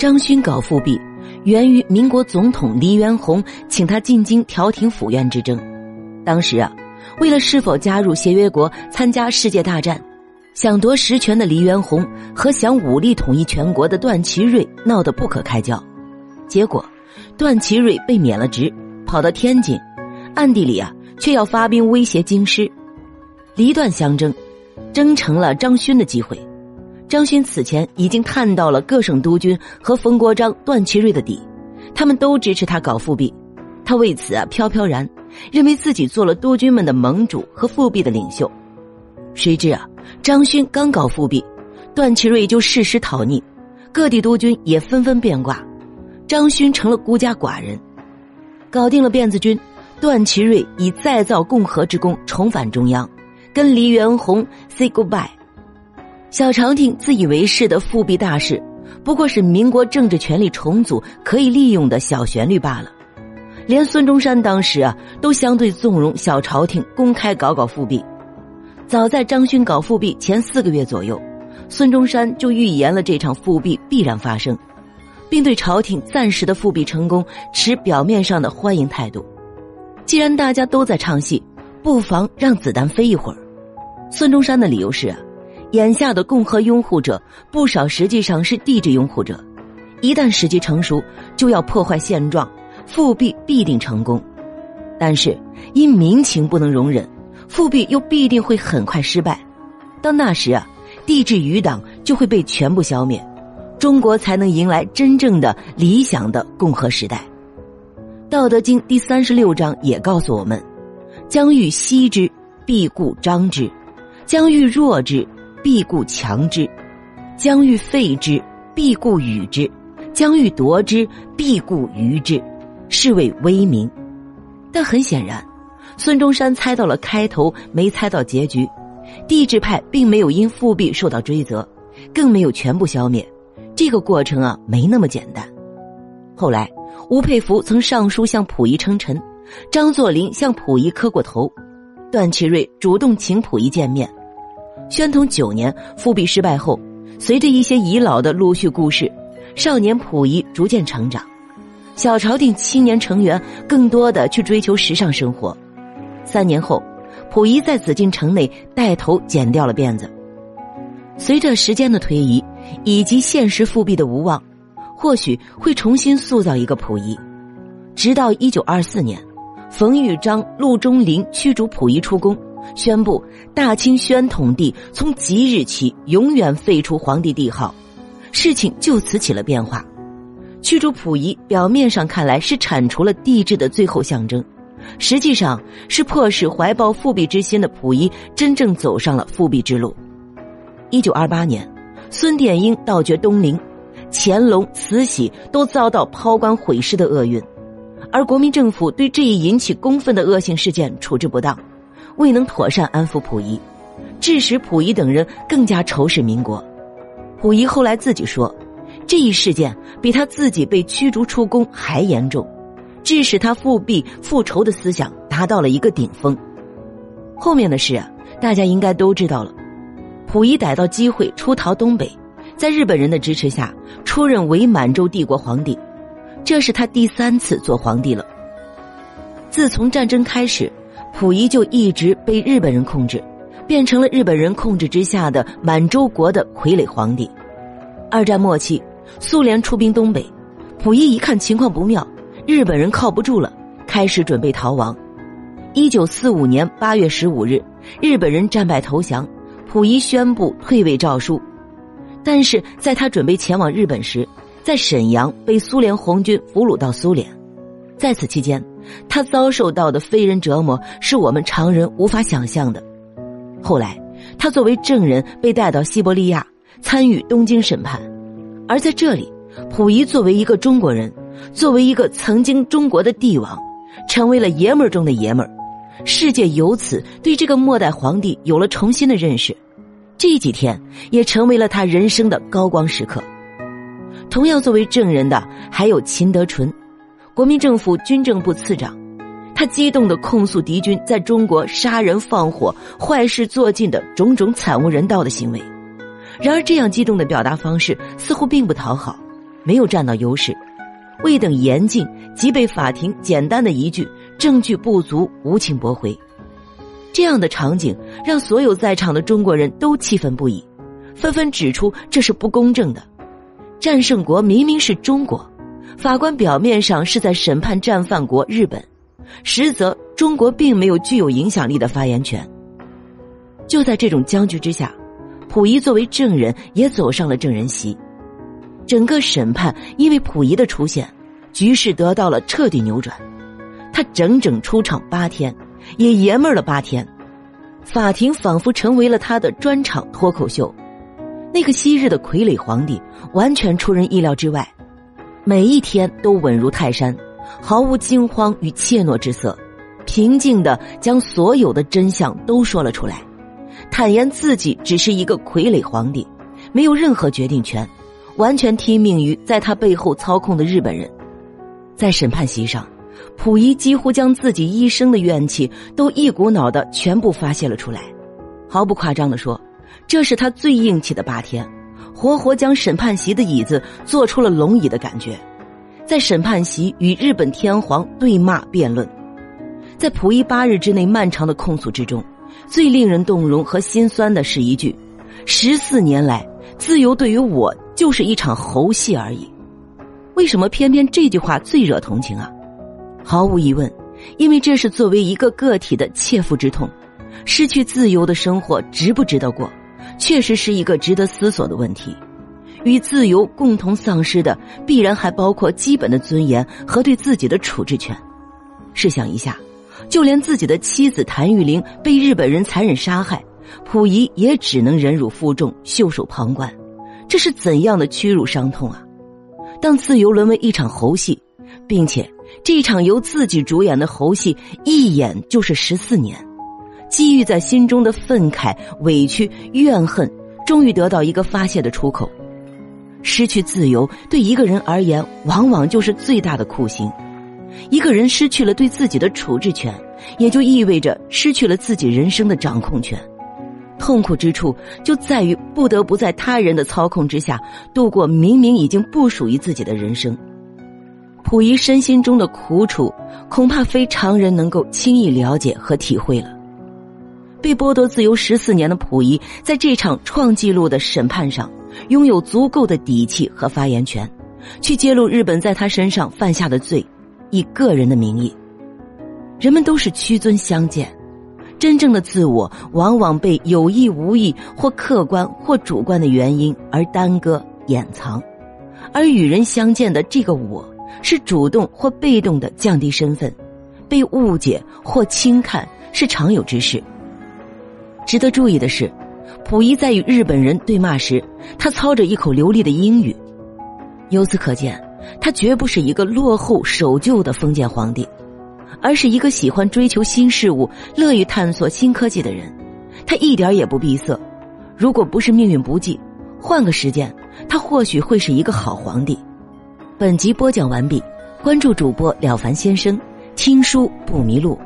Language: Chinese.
张勋搞复辟，源于民国总统黎元洪请他进京调停府院之争。当时啊，为了是否加入协约国参加世界大战，想夺实权的黎元洪和想武力统一全国的段祺瑞闹得不可开交。结果，段祺瑞被免了职，跑到天津，暗地里啊却要发兵威胁京师。黎段相争，争成了张勋的机会。张勋此前已经探到了各省督军和冯国璋、段祺瑞的底，他们都支持他搞复辟，他为此啊飘飘然，认为自己做了督军们的盟主和复辟的领袖。谁知啊，张勋刚搞复辟，段祺瑞就誓师讨逆，各地督军也纷纷变卦，张勋成了孤家寡人。搞定了辫子军，段祺瑞以再造共和之功重返中央，跟黎元洪 say goodbye。小朝廷自以为是的复辟大事，不过是民国政治权力重组可以利用的小旋律罢了。连孙中山当时啊，都相对纵容小朝廷公开搞搞复辟。早在张勋搞复辟前四个月左右，孙中山就预言了这场复辟必然发生，并对朝廷暂时的复辟成功持表面上的欢迎态度。既然大家都在唱戏，不妨让子弹飞一会儿。孙中山的理由是啊。眼下的共和拥护者不少，实际上是帝制拥护者。一旦时机成熟，就要破坏现状，复辟必定成功。但是因民情不能容忍，复辟又必定会很快失败。到那时啊，帝制余党就会被全部消灭，中国才能迎来真正的理想的共和时代。《道德经》第三十六章也告诉我们：将欲息之，必固张之；将欲弱之。必固强之，将欲废之；必固与之，将欲夺之；必固于之，是谓威名。但很显然，孙中山猜到了开头，没猜到结局。帝制派并没有因复辟受到追责，更没有全部消灭。这个过程啊，没那么简单。后来，吴佩孚曾上书向溥仪称臣，张作霖向溥仪磕过头，段祺瑞主动请溥仪见面。宣统九年复辟失败后，随着一些遗老的陆续故事，少年溥仪逐渐成长，小朝廷青年成员更多的去追求时尚生活。三年后，溥仪在紫禁城内带头剪掉了辫子。随着时间的推移，以及现实复辟的无望，或许会重新塑造一个溥仪。直到一九二四年，冯玉章、陆中麟驱逐溥仪出宫。宣布大清宣统帝从即日起永远废除皇帝帝号，事情就此起了变化。驱逐溥仪，表面上看来是铲除了帝制的最后象征，实际上是迫使怀抱复辟之心的溥仪真正走上了复辟之路。一九二八年，孙殿英盗掘东陵，乾隆、慈禧都遭到抛棺毁尸的厄运，而国民政府对这一引起公愤的恶性事件处置不当。未能妥善安抚溥仪，致使溥仪等人更加仇视民国。溥仪后来自己说，这一事件比他自己被驱逐出宫还严重，致使他复辟复仇的思想达到了一个顶峰。后面的事啊，大家应该都知道了。溥仪逮到机会出逃东北，在日本人的支持下出任伪满洲帝国皇帝，这是他第三次做皇帝了。自从战争开始。溥仪就一直被日本人控制，变成了日本人控制之下的满洲国的傀儡皇帝。二战末期，苏联出兵东北，溥仪一看情况不妙，日本人靠不住了，开始准备逃亡。一九四五年八月十五日，日本人战败投降，溥仪宣布退位诏书。但是在他准备前往日本时，在沈阳被苏联红军俘虏到苏联，在此期间。他遭受到的非人折磨是我们常人无法想象的。后来，他作为证人被带到西伯利亚参与东京审判，而在这里，溥仪作为一个中国人，作为一个曾经中国的帝王，成为了爷们儿中的爷们儿。世界由此对这个末代皇帝有了重新的认识。这几天也成为了他人生的高光时刻。同样作为证人的还有秦德纯。国民政府军政部次长，他激动的控诉敌军在中国杀人放火、坏事做尽的种种惨无人道的行为。然而，这样激动的表达方式似乎并不讨好。没有占到优势，未等言尽，即被法庭简单的一句“证据不足，无情驳回”。这样的场景让所有在场的中国人都气愤不已，纷纷指出这是不公正的。战胜国明明是中国，法官表面上是在审判战犯国日本，实则中国并没有具有影响力的发言权。就在这种僵局之下，溥仪作为证人也走上了证人席。整个审判因为溥仪的出现，局势得到了彻底扭转。他整整出场八天。也爷们儿了八天，法庭仿佛成为了他的专场脱口秀。那个昔日的傀儡皇帝完全出人意料之外，每一天都稳如泰山，毫无惊慌与怯懦之色，平静的将所有的真相都说了出来，坦言自己只是一个傀儡皇帝，没有任何决定权，完全听命于在他背后操控的日本人。在审判席上。溥仪几乎将自己一生的怨气都一股脑的全部发泄了出来，毫不夸张的说，这是他最硬气的八天，活活将审判席的椅子做出了龙椅的感觉，在审判席与日本天皇对骂辩论，在溥仪八日之内漫长的控诉之中，最令人动容和心酸的是一句：十四年来，自由对于我就是一场猴戏而已。为什么偏偏这句话最惹同情啊？毫无疑问，因为这是作为一个个体的切肤之痛，失去自由的生活值不值得过，确实是一个值得思索的问题。与自由共同丧失的，必然还包括基本的尊严和对自己的处置权。试想一下，就连自己的妻子谭玉玲被日本人残忍杀害，溥仪也只能忍辱负重、袖手旁观，这是怎样的屈辱伤痛啊！当自由沦为一场猴戏，并且。这一场由自己主演的猴戏，一演就是十四年，积郁在心中的愤慨、委屈、怨恨，终于得到一个发泄的出口。失去自由，对一个人而言，往往就是最大的酷刑。一个人失去了对自己的处置权，也就意味着失去了自己人生的掌控权。痛苦之处就在于不得不在他人的操控之下，度过明明已经不属于自己的人生。溥仪身心中的苦楚，恐怕非常人能够轻易了解和体会了。被剥夺自由十四年的溥仪，在这场创纪录的审判上，拥有足够的底气和发言权，去揭露日本在他身上犯下的罪，以个人的名义。人们都是屈尊相见，真正的自我往往被有意无意或客观或主观的原因而耽搁掩藏，而与人相见的这个我。是主动或被动的降低身份，被误解或轻看是常有之事。值得注意的是，溥仪在与日本人对骂时，他操着一口流利的英语。由此可见，他绝不是一个落后守旧的封建皇帝，而是一个喜欢追求新事物、乐于探索新科技的人。他一点也不闭塞。如果不是命运不济，换个时间，他或许会是一个好皇帝。本集播讲完毕，关注主播了凡先生，听书不迷路。